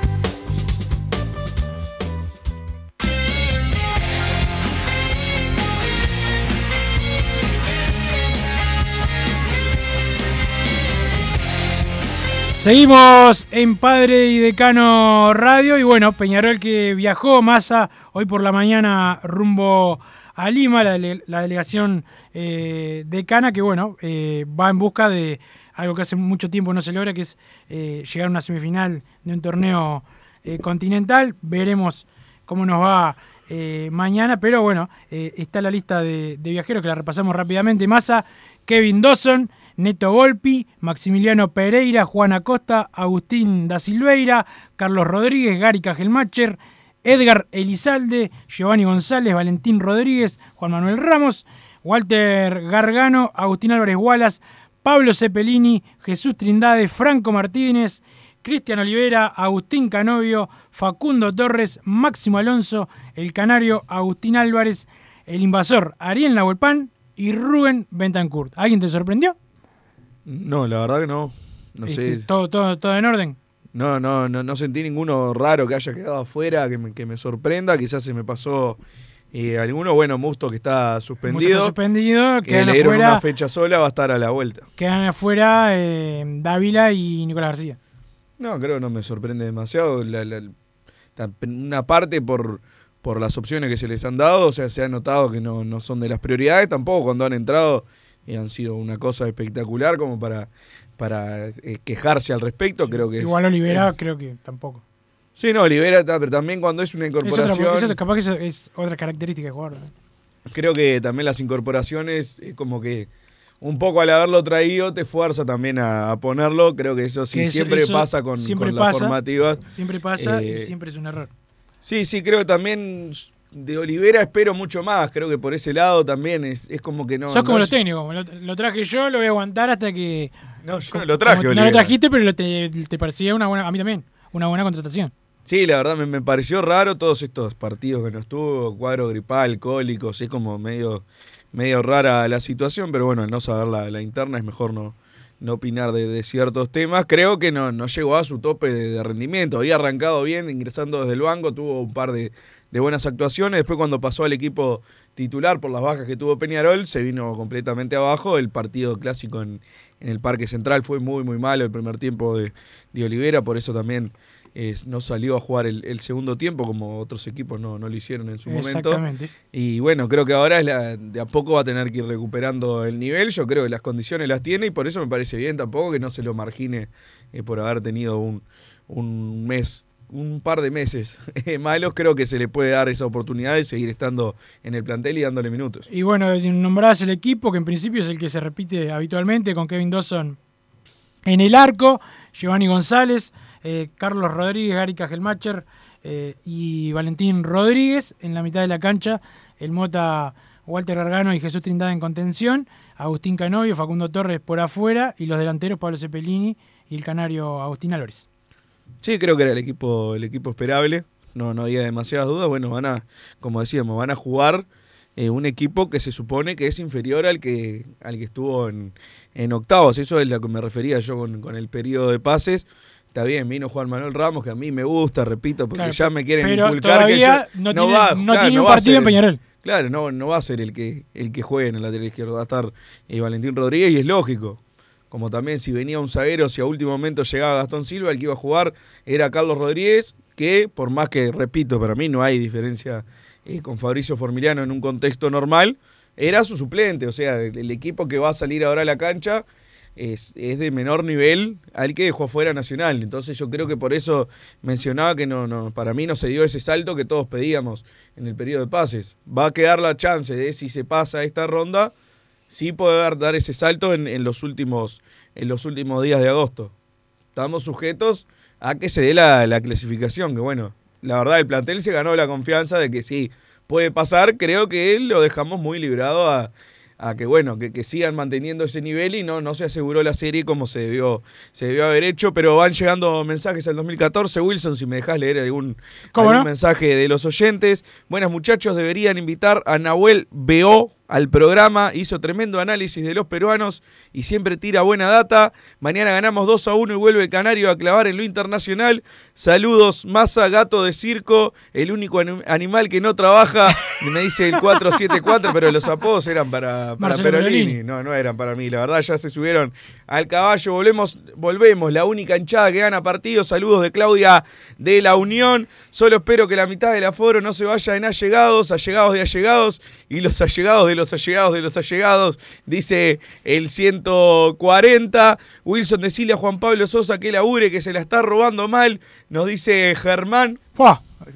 Speaker 1: Seguimos en Padre y Decano Radio y bueno, Peñarol que viajó Massa hoy por la mañana rumbo a Lima, la, dele- la delegación eh, decana que bueno, eh, va en busca de algo que hace mucho tiempo no se logra, que es eh, llegar a una semifinal de un torneo eh, continental. Veremos cómo nos va mañana, pero bueno, está la lista de, de viajeros que la repasamos rápidamente. Massa, Kevin Dawson, Neto Volpi, Maximiliano Pereira, Juan Acosta, Agustín da Silveira, Carlos Rodríguez, Gary Cajelmacher, Edgar Elizalde, Giovanni González, Valentín Rodríguez, Juan Manuel Ramos, Walter Gargano, Agustín Álvarez Wallace, Pablo Cepelini, Jesús Trindade, Franco Martínez, Cristian Olivera, Agustín Canovio, Facundo Torres, Máximo Alonso, el canario Agustín Álvarez, el invasor Ariel Nahuelpan y Rubén Bentancourt. ¿Alguien te sorprendió?
Speaker 2: No, la verdad que no. No
Speaker 1: Este,
Speaker 2: sé.
Speaker 1: ¿todo, todo, ¿Todo en orden?
Speaker 2: No, no, no, no sentí ninguno raro que haya quedado afuera, que me, que me sorprenda. Quizás se me pasó eh, alguno. Bueno, Musto que está
Speaker 1: Musto
Speaker 2: suspendido.
Speaker 1: está suspendido,
Speaker 2: que
Speaker 1: quedan
Speaker 2: le dieron
Speaker 1: afuera-
Speaker 2: una fecha sola, va a estar a la vuelta.
Speaker 1: Quedan afuera eh, Dávila y Nicolás García.
Speaker 2: No, creo que no me sorprende demasiado. La- una parte por, por las opciones que se les han dado, o sea, se ha notado que no, no son de las prioridades, tampoco cuando han entrado y han sido una cosa espectacular como para, para eh, quejarse al respecto, creo que es-
Speaker 1: Igual Olivera
Speaker 2: es-
Speaker 1: creo que tampoco.
Speaker 2: Sí, no, Olivera, pero también cuando es una
Speaker 1: Es otra,
Speaker 2: incorporación...
Speaker 1: eso- capaz que eso es otra característica de jugador.
Speaker 2: Creo que también las incorporaciones, es como que un poco al haberlo traído te fuerza también a, a ponerlo. Creo que eso sí
Speaker 1: Que eso-
Speaker 2: siempre
Speaker 1: eso
Speaker 2: pasa con,
Speaker 1: siempre
Speaker 2: con las formativas.
Speaker 1: Siempre pasa y
Speaker 2: Eh,
Speaker 1: siempre es un error.
Speaker 2: Sí, sí, creo que también de Olivera espero mucho más. Creo que por ese lado también es, es como que no.
Speaker 1: Sos como
Speaker 2: no
Speaker 1: los técnicos, lo, lo traje yo, lo voy a aguantar hasta que...
Speaker 2: No, yo no lo traje,
Speaker 1: No lo trajiste, pero lo te, te parecía una buena, a mí también, una buena contratación.
Speaker 2: Sí, la verdad me, me pareció raro todos estos partidos que nos tuvo, cuadro gripal, cólicos, es como medio, medio rara la situación, pero bueno, al no saber la, la interna es mejor no, no opinar de, de ciertos temas. Creo que no, no llegó a su tope de, de rendimiento, había arrancado bien ingresando desde el banco, tuvo un par de, de buenas actuaciones, después cuando pasó al equipo titular por las bajas que tuvo Peñarol, se vino completamente abajo, el partido clásico en, en el Parque Central fue muy muy malo el primer tiempo de, de Olivera, por eso también eh, no salió a jugar el, el segundo tiempo como otros equipos no, no lo hicieron en su momento. Y bueno, creo que ahora es la, de a poco va a tener que ir recuperando el nivel. Yo creo que las condiciones las tiene y por eso me parece bien tampoco que no se lo margine eh, por haber tenido un, un mes, un par de meses eh, malos. Creo que se le puede dar esa oportunidad de seguir estando en el plantel y dándole minutos.
Speaker 1: Y bueno, nombrás el equipo, que en principio es el que se repite habitualmente, con Kevin Dawson en el arco, Giovanni González, eh, Carlos Rodríguez, Gary Cajelmacher eh, y Valentín Rodríguez en la mitad de la cancha, el Mota Walter Gargano y Jesús Trindade en contención, Agustín Canovio, Facundo Torres por afuera y los delanteros Pablo Cepelini y el canario Agustín Álvarez.
Speaker 2: Sí, creo que era el equipo, el equipo esperable. No, no había demasiadas dudas. Bueno, van a, como decíamos, van a jugar eh, un equipo que se supone que es inferior al que, al que estuvo en, en octavos. Eso es lo que me refería yo con, con el periodo de pases. Está bien, vino Juan Manuel Ramos, que a mí me gusta, repito, porque
Speaker 1: Claro,
Speaker 2: ya me quieren
Speaker 1: pero
Speaker 2: inculcar que
Speaker 1: todavía
Speaker 2: yo-
Speaker 1: no tiene-
Speaker 2: va,
Speaker 1: no
Speaker 2: claro,
Speaker 1: tiene un partido en Peñarol.
Speaker 2: Claro, no, no va a ser el que, el que juegue en el lateral izquierdo, va a estar eh, Valentín Rodríguez y es lógico. Como también si venía un zaguero, si a último momento llegaba Gastón Silva, el que iba a jugar era Carlos Rodríguez, que por más que, repito, para mí no hay diferencia eh, con Fabricio Formiliano en un contexto normal, era su suplente. O sea, el, equipo que va a salir ahora a la cancha es, es, de menor nivel al que dejó afuera Nacional. Entonces yo creo que por eso mencionaba que no, no, para mí no se dio ese salto que todos pedíamos en el periodo de pases. Va a quedar la chance de si se pasa esta ronda, sí poder dar ese salto en, en los, últimos, en los últimos días de agosto. Estamos sujetos a que se dé la, la clasificación, que bueno, la verdad el plantel se ganó la confianza de que sí puede pasar, creo que él lo dejamos muy librado a a que bueno, que, que, sigan manteniendo ese nivel y no, no se aseguró la serie como se debió, se debió haber hecho, pero van llegando mensajes al 2014. Wilson, si me dejas leer algún, algún no? mensaje de los oyentes. Buenas muchachos, deberían invitar a Nahuel B.O al programa, hizo tremendo análisis de los peruanos y siempre tira buena data. Mañana ganamos 2 a 1 y vuelve el Canario a clavar en lo internacional. Saludos, Masa, gato de circo, el único animal que no trabaja. Me dice el 474, pero los apodos eran para, para Perolini. No, no eran para mí. La verdad, ya se subieron al caballo. Volvemos, volvemos, la única hinchada que gana partido. Saludos de Claudia de la Unión. Solo espero que la mitad del aforo no se vaya en allegados, allegados de allegados y los allegados de los los allegados de los allegados, dice el 140. Wilson decirle a Juan Pablo Sosa que labure, que se la está robando mal, nos dice Germán.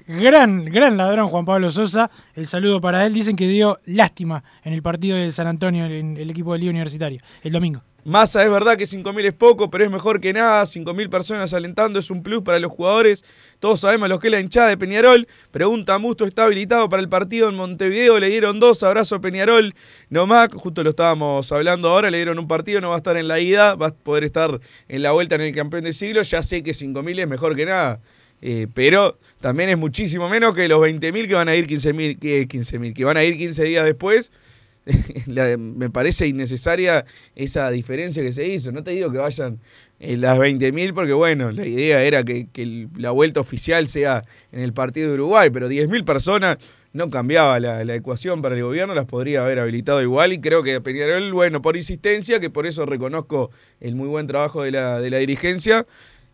Speaker 1: Gran, gran ladrón Juan Pablo Sosa. El saludo para él. Dicen que dio lástima en el partido de San Antonio, en el equipo del Liga Universitario, el domingo.
Speaker 2: Massa, es verdad que 5.000 es poco, pero es mejor que nada. 5.000 personas alentando es un plus para los jugadores. Todos sabemos lo que es la hinchada de Peñarol. Pregunta Musto, ¿está habilitado para el partido en Montevideo? Le dieron dos, abrazo Peñarol. Nomás, justo lo estábamos hablando ahora, le dieron un partido, no va a estar en la ida, va a poder estar en la vuelta en el campeón del siglo. Ya sé que 5.000 es mejor que nada. Eh, pero también es muchísimo menos que los 20.000 que van a ir 15.000, que 15.000, que van a ir 15 días después me parece innecesaria esa diferencia que se hizo. No te digo que vayan en las 20.000 porque bueno, la idea era que, que, la vuelta oficial sea en el partido de Uruguay, pero 10.000 personas no cambiaba la, la, ecuación para el gobierno, las podría haber habilitado igual y creo que Peñarol, bueno, por insistencia, que por eso reconozco el muy buen trabajo de la, de la dirigencia,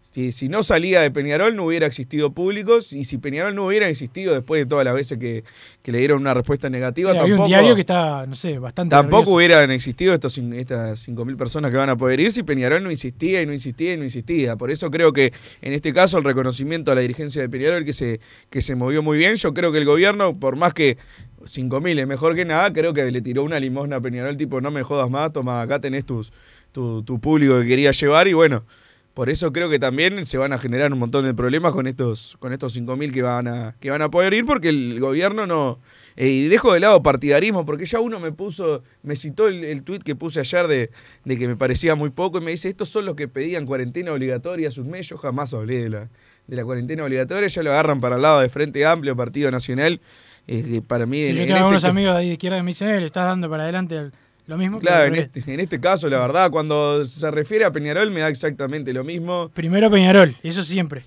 Speaker 2: si, si, no salía de Peñarol no hubiera existido públicos y si Peñarol no hubiera existido después de todas las veces que, que le dieron una respuesta negativa,
Speaker 1: sí,
Speaker 2: tampoco,
Speaker 1: había un diario que está, no sé, bastante
Speaker 2: tampoco
Speaker 1: nervioso.
Speaker 2: hubieran existido estos, estas 5.000 personas que van a poder ir si Peñarol no insistía y no insistía y no insistía. Por eso creo que en este caso el reconocimiento a la dirigencia de Peñarol que se, que se movió muy bien. Yo creo que el gobierno, por más que 5.000 es mejor que nada, creo que le tiró una limosna a Peñarol tipo no me jodas más, toma, acá tenés tus, tu, tu público que quería llevar y bueno por eso creo que también se van a generar un montón de problemas con estos con estos 5.000 que van a que van a poder ir porque el gobierno no eh, y dejo de lado partidarismo porque ya uno me puso me citó el, el tuit que puse ayer de, de, que me parecía muy poco y me dice estos son los que pedían cuarentena obligatoria a sus meses yo jamás hablé de la de la cuarentena obligatoria ya lo agarran para el lado de Frente Amplio Partido Nacional eh, para mí
Speaker 1: sí,
Speaker 2: en,
Speaker 1: yo tengo
Speaker 2: en
Speaker 1: algunos
Speaker 2: este...
Speaker 1: amigos de izquierda que me dicen eh, le estás dando para adelante al lo mismo.
Speaker 2: Claro, en este, en este, caso, la verdad, cuando se refiere a Peñarol me da exactamente lo mismo.
Speaker 1: Primero Peñarol, eso siempre.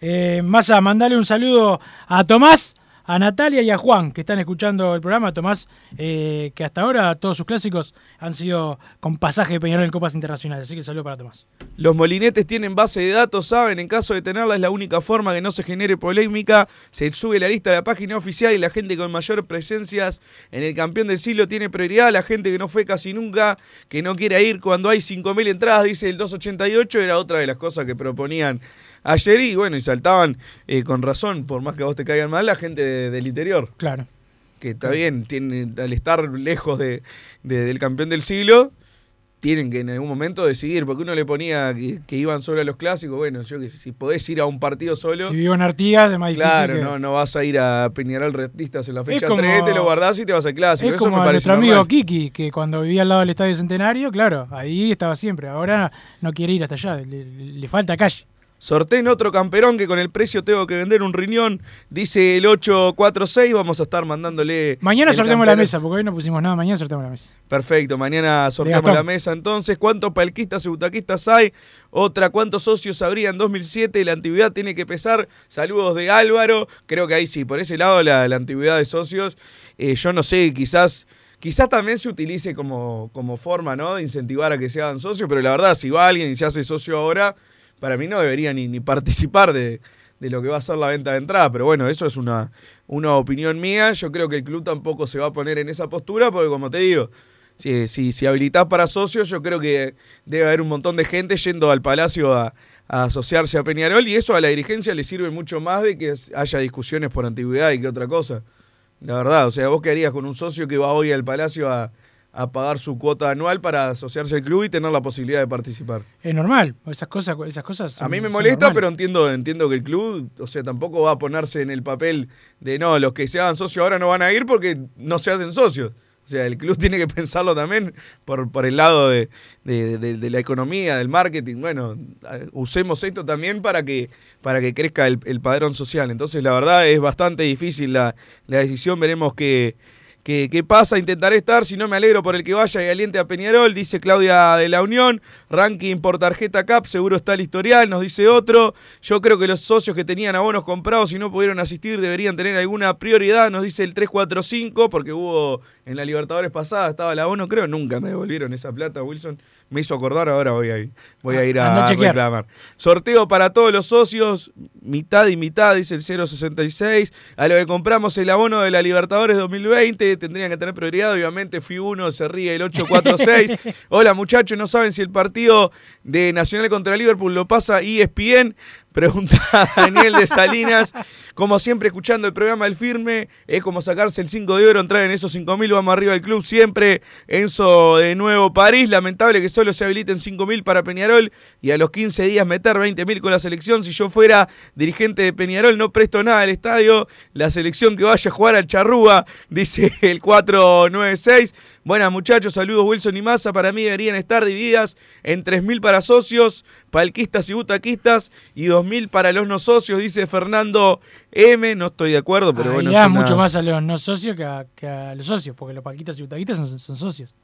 Speaker 1: Eh, Massa, mandale un saludo a Tomás, a Natalia y a Juan, que están escuchando el programa. Tomás, eh, que hasta ahora todos sus clásicos han sido con pasaje de Peñarol en Copas Internacionales. Así que saludo para Tomás.
Speaker 2: Los molinetes tienen base de datos, saben, en caso de tenerla es la única forma que no se genere polémica. Se sube la lista a la página oficial y la gente con mayor presencias en el campeón del siglo tiene prioridad. La gente que no fue casi nunca, que no quiere ir cuando hay 5.000 entradas, dice el 288, era otra de las cosas que proponían ayer y bueno, y saltaban eh, con razón, por más que a vos te caigan mal, la gente de, del interior.
Speaker 1: Claro.
Speaker 2: Que está bien, tienen, al estar lejos de, de, del campeón del siglo, tienen que en algún momento decidir, porque uno le ponía que, que iban solo a los clásicos, bueno, yo que sé, si podés ir a un partido solo.
Speaker 1: Si vivo en Artigas es más difícil.
Speaker 2: Claro,
Speaker 1: que...
Speaker 2: no, no vas a ir a Peñarol Retistas en la fecha como, 3, te lo guardás y te vas al clásico.
Speaker 1: Es
Speaker 2: Eso
Speaker 1: como
Speaker 2: me parece
Speaker 1: nuestro amigo
Speaker 2: normal.
Speaker 1: Kiki, que cuando vivía al lado del Estadio Centenario, claro, ahí estaba siempre. Ahora no quiere ir hasta allá, le, le falta calle.
Speaker 2: Sorteen otro camperón que con el precio tengo que vender un riñón. Dice el 846. Vamos a estar mandándole.
Speaker 1: Mañana sorteamos la mesa, porque hoy no pusimos nada. Mañana sorteamos la mesa.
Speaker 2: Perfecto. Mañana sorteamos la mesa entonces. ¿Cuántos palquistas y butaquistas hay? Otra, ¿cuántos socios habría en 2007? La antigüedad tiene que pesar. Saludos de Álvaro. Creo que ahí sí, por ese lado la, la antigüedad de socios. Eh, yo no sé, quizás. Quizás también se utilice como, como forma ¿no? de incentivar a que se hagan socios, pero la verdad, si va alguien y se hace socio ahora, para mí no debería ni, ni participar de, de lo que va a ser la venta de entrada. Pero bueno, eso es una, una opinión mía. Yo creo que el club tampoco se va a poner en esa postura, porque como te digo, si, si, si para socios, yo creo que debe haber un montón de gente yendo al Palacio a, a asociarse a Peñarol y eso a la dirigencia le sirve mucho más de que haya discusiones por antigüedad y que otra cosa. La verdad, o sea, vos qué harías con un socio que va hoy al Palacio a, a pagar su cuota anual para asociarse al club y tener la posibilidad de participar.
Speaker 1: Es normal, esas cosas, esas cosas. son-
Speaker 2: A mí me molesta,
Speaker 1: normales.
Speaker 2: pero entiendo, entiendo que el club, o sea, tampoco va a ponerse en el papel de no, los que se hagan socios ahora no van a ir porque no se hacen socios. O sea, el club tiene que pensarlo también por, por el lado de, de- de- de la economía, del marketing. Bueno, usemos esto también para que, para que crezca el, el padrón social. Entonces, la verdad es bastante difícil la, la decisión. Veremos qué, qué pasa. Intentaré estar, si no me alegro por el que vaya y aliente a Peñarol, dice Claudia de la Unión. Ranking por tarjeta CAP, seguro está el historial, nos dice otro. Yo creo que los socios que tenían abonos comprados y no pudieron asistir deberían tener alguna prioridad, nos dice el 345, porque hubo en la Libertadores pasada, estaba el abono, creo, nunca me devolvieron esa plata, Wilson. Me hizo acordar, ahora voy a ir, voy a, ir
Speaker 1: Anda a
Speaker 2: a, reclamar. Sorteo para todos los socios, mitad y mitad, dice el 066. A lo que compramos el abono de la Libertadores 2020, tendrían que tener prioridad. Obviamente, fui uno, se ríe el 846. Hola muchachos, ¿no saben si el partido de Nacional contra Liverpool lo pasa ESPN? Pregunta Daniel de Salinas. Como siempre, escuchando el programa del firme, es como sacarse el 5 de oro, entrar en esos 5.000, vamos arriba del club siempre. Enzo de nuevo París, lamentable que solo se habiliten 5.000 para Peñarol y a los 15 días meter 20.000 con la selección. Si yo fuera dirigente de Peñarol, no presto nada al estadio. La selección que vaya a jugar al Charrúa, dice el 496. Buenas muchachos, saludos Wilson y Massa. Para mí deberían estar divididas en 3.000 para socios, palquistas y butaquistas y 2.000 para los no socios, dice Fernando M. No estoy de acuerdo, pero
Speaker 1: Ahí
Speaker 2: bueno. una-
Speaker 1: mucho más a los no socios que a, que a los socios, porque los paquitas y butaquitas son, son socios.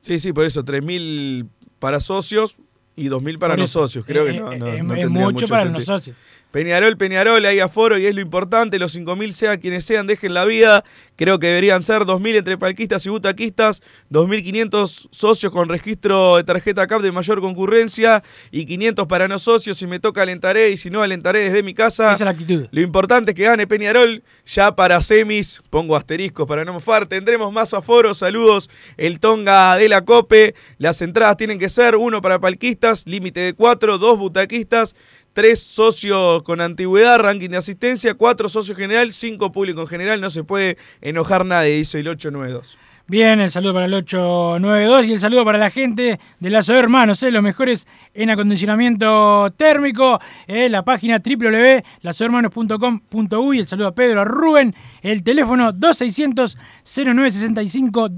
Speaker 2: Sí, sí, por eso, 3.000 para socios y 2.000 para
Speaker 1: Por
Speaker 2: no socios. Creo
Speaker 1: eh,
Speaker 2: que no,
Speaker 1: eh,
Speaker 2: no-
Speaker 1: es-
Speaker 2: no
Speaker 1: es
Speaker 2: tendría
Speaker 1: mucho para los no socios.
Speaker 2: Peñarol, Peñarol, hay aforo y es lo importante. Los 5.000 sea quienes sean, dejen la vida. Creo que deberían ser 2.000 entre palquistas y butaquistas, 2.500 socios con registro de tarjeta CAP de mayor concurrencia y 500 para no socios. Si me toca alentaré y si no alentaré desde mi casa.
Speaker 1: Esa es la actitud.
Speaker 2: Lo importante es que gane Peñarol. Ya para semis, pongo asteriscos para no mofar. Tendremos más aforos. Saludos. El Tonga de la Cope. Las entradas tienen que ser uno para palquistas, límite de cuatro, dos butaquistas. Tres socios con antigüedad, ranking de asistencia, cuatro socios general, cinco público en general. No se puede enojar nadie, dice el 892.
Speaker 1: Bien, el saludo para el 892 y el saludo para la gente de la SOE Hermanos, eh, los mejores en acondicionamiento térmico, eh, la página www.lasohermanos.com.uy, el saludo a Pedro, a Rubén, el teléfono 2600-0965,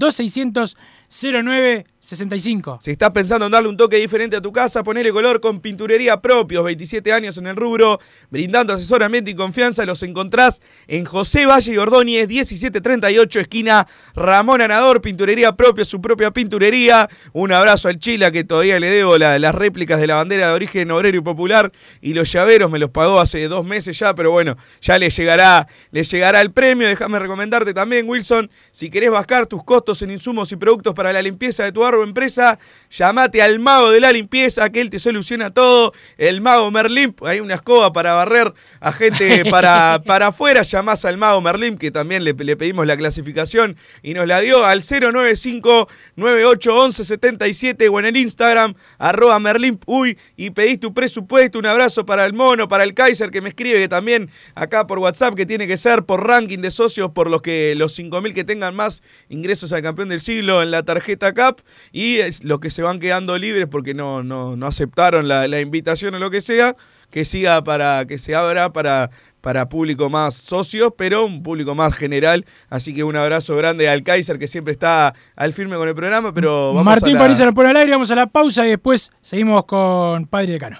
Speaker 1: 2600-0965.
Speaker 2: Si estás pensando en darle un toque diferente a tu casa, ponele color con pinturería propios, 27 años en el rubro, brindando asesoramiento y confianza, los encontrás en José Valle y Ordóñez, 1738, esquina Ramón Anador, pinturería propia, su propia pinturería. Un abrazo al Chila que todavía le debo la- las réplicas de la bandera de origen obrero y popular y los llaveros me los pagó hace dos meses ya, pero bueno, ya le llegará, le llegará el premio. Déjame recomendarte también, Wilson, si querés bajar tus costos en insumos y productos para la limpieza de tu o empresa, llamate al mago de la limpieza, que él te soluciona todo. El mago Merlín, hay una escoba para barrer a gente para, para afuera. Llamás al mago Merlín, que también le, le pedimos la clasificación y nos la dio al 095-9811-77 o en el Instagram, arroba Merlín, uy, y pedís tu presupuesto. Un abrazo para el mono, para el Kaiser que me escribe que también acá por WhatsApp, que tiene que ser por ranking de socios, por los que los 5.000 que tengan más ingresos al campeón del siglo en la tarjeta CAP y es los que se van quedando libres porque no, no, no aceptaron la, la invitación o lo que sea, que siga para que se abra para, para público más socios, pero un público más general. Así que un abrazo grande al Kaiser que siempre está al firme con el programa, pero vamos
Speaker 1: Martín
Speaker 2: a la-
Speaker 1: París se nos pone al aire, vamos a la pausa y después seguimos con Padre Decano.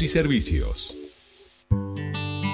Speaker 4: y servicios.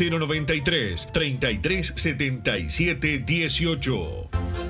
Speaker 5: 093 33 77 18.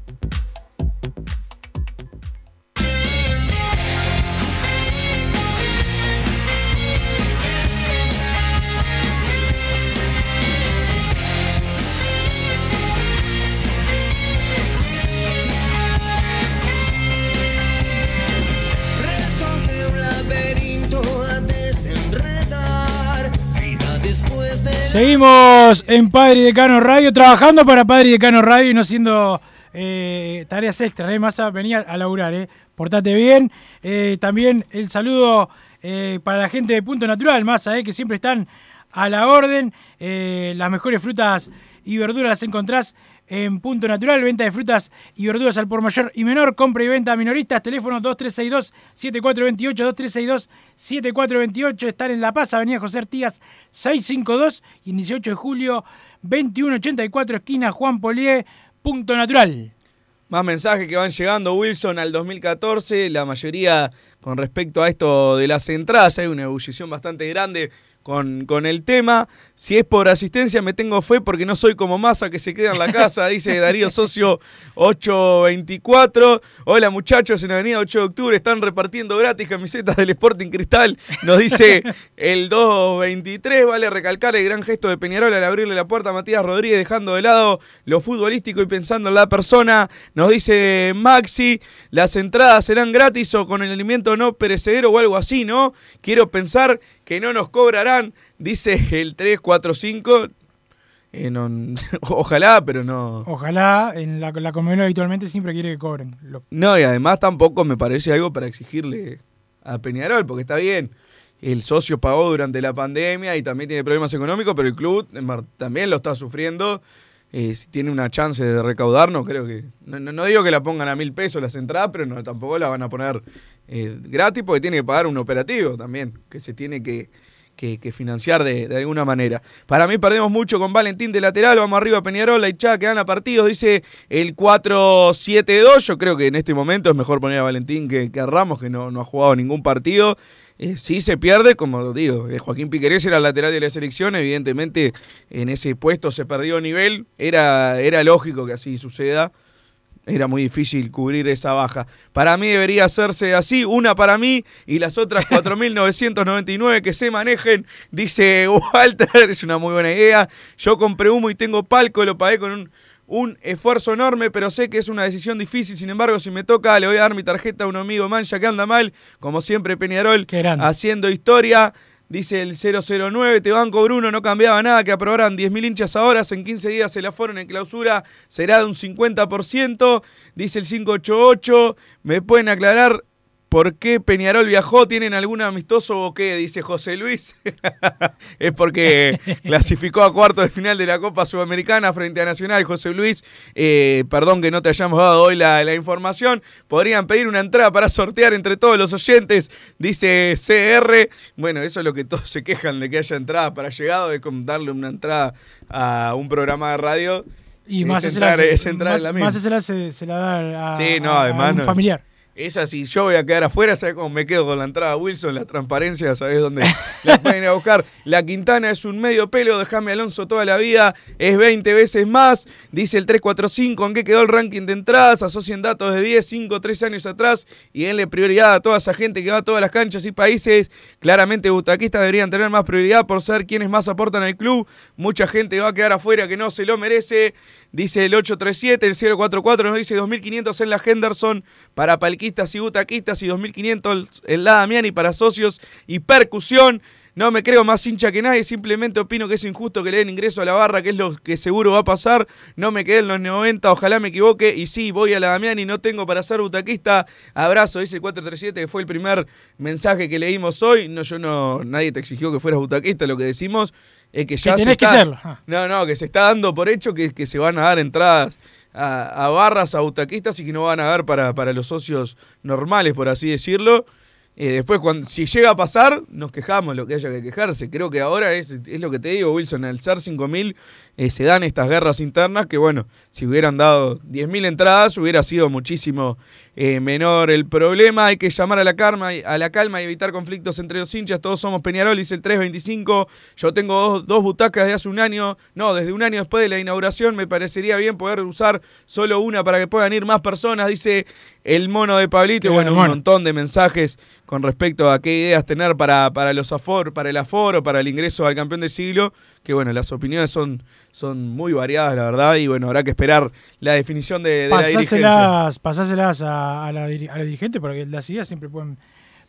Speaker 1: Seguimos en Padre y Decano Radio, trabajando para Padre y Decano Radio y no siendo eh, tareas extras. ¿eh? Massa, venía a laburar, ¿eh? portate bien. Eh, también el saludo eh, para la gente de Punto Natural, Massa, que siempre están a la orden. Las mejores frutas y verduras las encontrás en Punto Natural, venta de frutas y verduras al por mayor y menor, compra y venta minoristas, teléfono 2362-7428, 2362-7428, están en La Paz, Avenida José Artigas 652 y en 18 de julio 2184, esquina Juan Polié, Punto Natural.
Speaker 2: Más mensajes que van llegando, Wilson, al 2014, la mayoría con respecto a esto de las entradas, hay una ebullición bastante grande con, con el tema. Si es por asistencia, me tengo fe porque no soy como masa que se queda en la casa, dice Darío Socio 824. Hola muchachos, en Avenida 8 de Octubre están repartiendo gratis camisetas del Sporting Cristal, nos dice el 223. Vale recalcar el gran gesto de Peñarol al abrirle la puerta a Matías Rodríguez, dejando de lado lo futbolístico y pensando en la persona. Nos dice Maxi, las entradas serán gratis o con el alimento no perecedero o algo así, ¿no? Quiero pensar que no nos cobrarán, dice el 345. Eh, no- ojalá, pero no.
Speaker 1: Ojalá, en la, la Conmebol habitualmente siempre quiere que cobren. Lo-
Speaker 2: No, y además tampoco me parece algo para exigirle a Peñarol, porque está bien. El socio pagó durante la pandemia y también tiene problemas económicos, pero el club también lo está sufriendo. Eh, si tiene una chance de recaudar, no creo que. No, no- no digo que la pongan a mil pesos las entradas, pero no, tampoco la van a poner eh, gratis porque tiene que pagar un operativo también, que se tiene que, que- financiar de, alguna manera. Para mí perdemos mucho con Valentín de lateral, vamos arriba Peñarol, la hinchada que gana partidos, dice el 4-7-2. Yo creo que en este momento es mejor poner a Valentín que, a Ramos, que no, no ha jugado ningún partido. Eh, si se pierde, como digo, eh, Joaquín Piquerés era el lateral de la selección, evidentemente en ese puesto se perdió nivel, era, era lógico que así suceda. Era muy difícil cubrir esa baja. Para mí debería hacerse así, una para mí y las otras 4.999 que se manejen, dice Walter, es una muy buena idea. Yo compré humo y tengo palco, lo pagué con un, un esfuerzo enorme, pero sé que es una decisión difícil. Sin embargo, si me toca, le voy a dar mi tarjeta a un amigo mancha que anda mal, como siempre Peñarol, haciendo historia. Dice el 009, te banco Bruno, no cambiaba nada, que aprobaran 10.000 hinchas ahora, en 15 días se la fueron en clausura, será de un 50%. Dice el 588, ¿me pueden aclarar por qué Peñarol viajó? ¿Tienen algún amistoso o qué? Dice José Luis. es porque clasificó a cuarto de final de la Copa Sudamericana frente a Nacional. José Luis, eh, perdón que no te hayamos dado hoy la, la información. Podrían pedir una entrada para sortear entre todos los oyentes, dice CR. Bueno, eso es lo que todos se quejan de que haya entrada para llegado, es como darle una entrada a un programa de radio.
Speaker 1: Y
Speaker 2: es
Speaker 1: más
Speaker 2: entrar,
Speaker 1: se,
Speaker 2: es entrar en la misma.
Speaker 1: más se la, se, se la da a,
Speaker 2: Sí, no,
Speaker 1: a
Speaker 2: además
Speaker 1: un
Speaker 2: no.
Speaker 1: familiar.
Speaker 2: Esa, si yo voy a quedar afuera, ¿sabes cómo me quedo con la entrada Wilson? La transparencia, ¿sabes dónde la pueden ir a buscar? La Quintana es un medio pelo, déjame Alonso toda la vida, es 20 veces más. Dice el 345, ¿en qué quedó el ranking de entradas? Asocien datos de 10, 5, 3 años atrás y denle prioridad a toda esa gente que va a todas las canchas y países. Claramente, butaquistas deberían tener más prioridad por ser quienes más aportan al club. Mucha gente va a quedar afuera que no se lo merece. Dice el 837, el 044 nos dice 2500 en la Henderson para y butaquistas y 2500 en la Damiani para socios y percusión. No me creo más hincha que nadie, simplemente opino que es injusto que le den ingreso a la barra, que es lo que seguro va a pasar. No me quedé en los 90, ojalá me equivoque. Y sí, voy a la Damiani, no tengo para ser butaquista. Abrazo, dice el 437, que fue el primer mensaje que leímos hoy. No, yo no, nadie te exigió que fueras butaquista, lo que decimos es que ya se
Speaker 1: tenés que
Speaker 2: está-
Speaker 1: serlo. Ah.
Speaker 2: no, no, que se está dando por hecho que, que se van a dar entradas a, barras, a butaquistas y que no van a haber para, para los socios normales, por así decirlo. Eh, después, cuando, si llega a pasar, nos quejamos lo que haya que quejarse. Creo que ahora es, es lo que te digo, Wilson, al ser 5.000 eh, se dan estas guerras internas que, bueno, si hubieran dado 10.000 entradas hubiera sido muchísimo eh, menor el problema. Hay que llamar a la, calma, a la calma y evitar conflictos entre los hinchas. Todos somos Peñarol, dice el 325. Yo tengo dos, dos butacas de hace un año, no, desde un año después de la inauguración. Me parecería bien poder usar solo una para que puedan ir más personas, dice el mono de Pablito.
Speaker 1: Qué
Speaker 2: bueno, un montón de mensajes con respecto a qué ideas tener para, para los afor, para el aforo, para el ingreso al campeón del siglo. Que bueno, las opiniones son, son muy variadas, la verdad. Y bueno, habrá que esperar la definición de, de la dirigencia.
Speaker 1: Pasáselas, a, a la, diri- a la dirigente porque las ideas siempre pueden,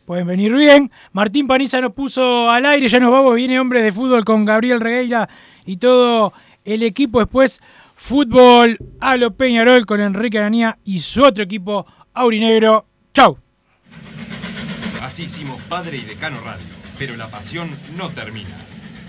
Speaker 1: pueden venir bien. Martín Paniza nos puso al aire, ya nos vamos, viene hombre de fútbol con Gabriel Regueira y todo el equipo. Después, fútbol a lo Peñarol con Enrique Aranía y su otro equipo aurinegro. Chau.
Speaker 6: Así hicimos Padre y Decano Radio, pero la pasión no termina.